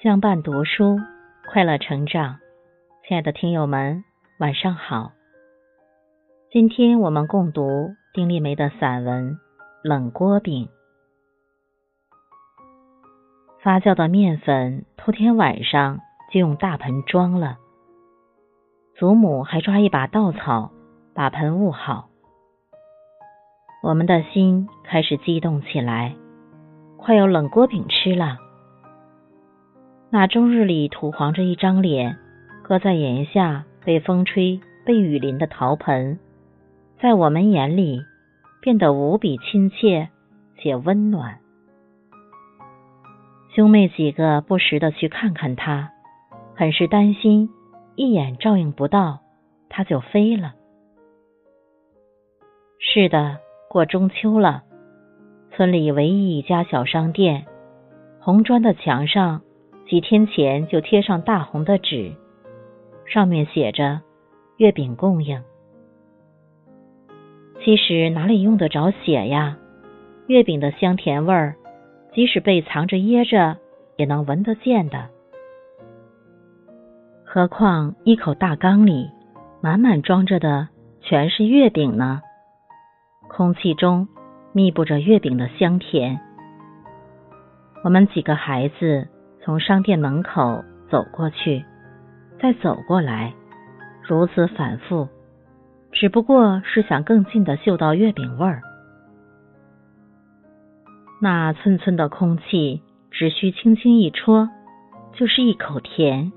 相伴读书，快乐成长。亲爱的听友们，晚上好。今天我们共读丁立梅的散文《冷锅饼》。发酵的面粉，头天晚上就用大盆装了。祖母还抓一把稻草，把盆捂好。我们的心开始激动起来，快有冷锅饼吃了。那终日里土黄着一张脸，搁在檐下被风吹、被雨淋的陶盆，在我们眼里变得无比亲切且温暖。兄妹几个不时的去看看他，很是担心，一眼照应不到，他就飞了。是的，过中秋了，村里唯一一家小商店，红砖的墙上。几天前就贴上大红的纸，上面写着“月饼供应”。其实哪里用得着写呀？月饼的香甜味儿，即使被藏着掖着，也能闻得见的。何况一口大缸里满满装着的全是月饼呢？空气中密布着月饼的香甜。我们几个孩子。从商店门口走过去，再走过来，如此反复，只不过是想更近的嗅到月饼味儿。那寸寸的空气，只需轻轻一戳，就是一口甜。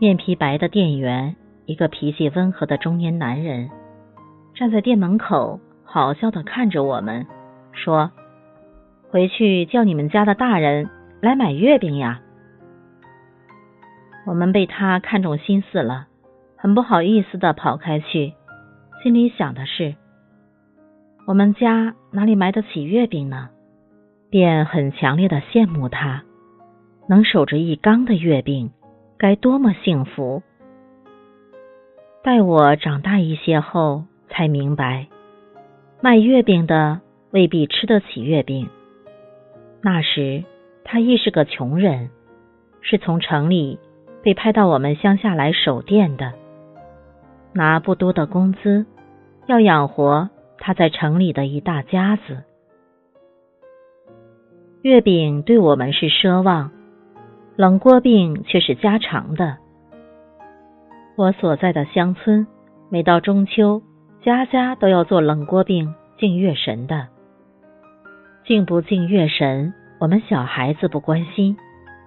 面皮白的店员，一个脾气温和的中年男人，站在店门口，好笑的看着我们，说。回去叫你们家的大人来买月饼呀！我们被他看中心思了，很不好意思的跑开去，心里想的是：我们家哪里买得起月饼呢？便很强烈的羡慕他能守着一缸的月饼，该多么幸福！待我长大一些后，才明白，卖月饼的未必吃得起月饼。那时，他亦是个穷人，是从城里被派到我们乡下来守店的，拿不多的工资，要养活他在城里的一大家子。月饼对我们是奢望，冷锅饼却是家常的。我所在的乡村，每到中秋，家家都要做冷锅饼敬月神的。敬不敬月神，我们小孩子不关心，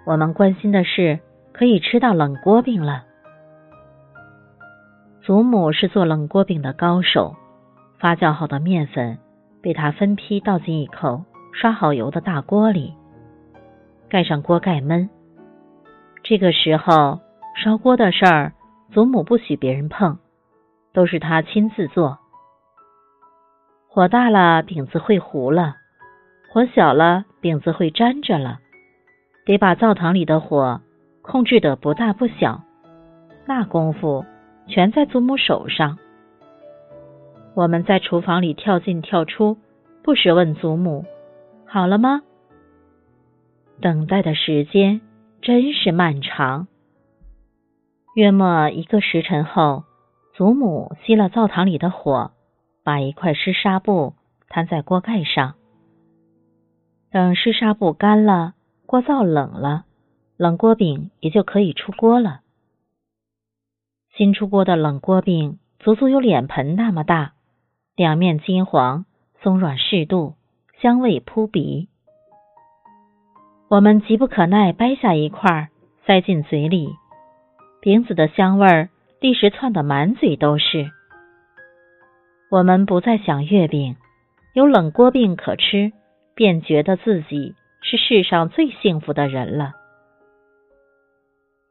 我们关心的是可以吃到冷锅饼了。祖母是做冷锅饼的高手，发酵好的面粉被她分批倒进一口刷好油的大锅里，盖上锅盖焖。这个时候烧锅的事儿，祖母不许别人碰，都是她亲自做。火大了，饼子会糊了。火小了，饼子会粘着了，得把灶堂里的火控制得不大不小。那功夫全在祖母手上。我们在厨房里跳进跳出，不时问祖母：“好了吗？”等待的时间真是漫长。约莫一个时辰后，祖母熄了灶堂里的火，把一块湿纱布摊在锅盖上。等湿纱布干了，锅灶冷了，冷锅饼也就可以出锅了。新出锅的冷锅饼足足有脸盆那么大，两面金黄，松软适度，香味扑鼻。我们急不可耐，掰下一块塞进嘴里，饼子的香味儿立时窜得满嘴都是。我们不再想月饼，有冷锅饼可吃。便觉得自己是世上最幸福的人了。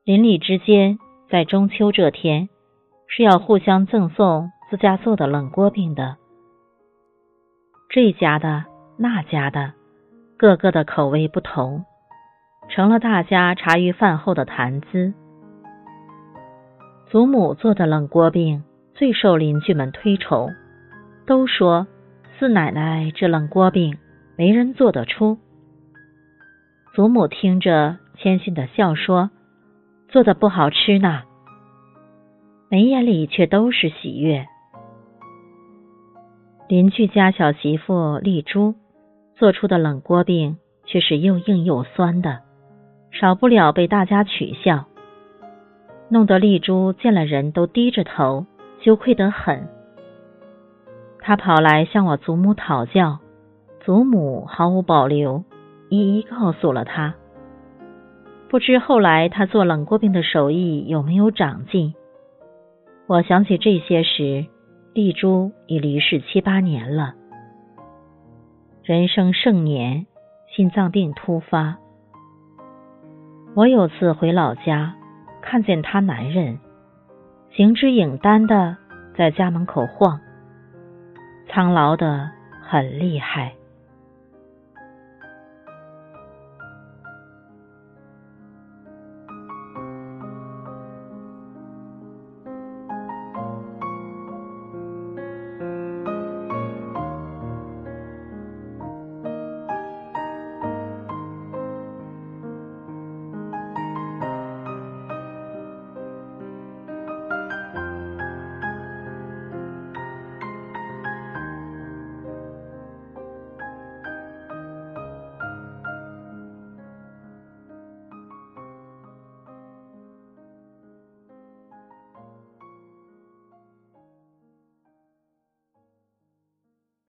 邻里之间在中秋这天是要互相赠送自家做的冷锅饼的，这家的那家的，各个的口味不同，成了大家茶余饭后的谈资。祖母做的冷锅饼最受邻居们推崇，都说四奶奶这冷锅饼。没人做得出。祖母听着，谦逊的笑说：“做的不好吃呢。”眉眼里却都是喜悦。邻居家小媳妇丽珠做出的冷锅饼却是又硬又酸的，少不了被大家取笑，弄得丽珠见了人都低着头，羞愧得很。他跑来向我祖母讨教，祖母毫无保留，一一告诉了他。不知后来他做冷锅饼的手艺有没有长进？我想起这些时。丽珠已离世七八年了，人生盛年，心脏病突发。我有次回老家，看见他男人形之影单的在家门口晃，苍老的很厉害。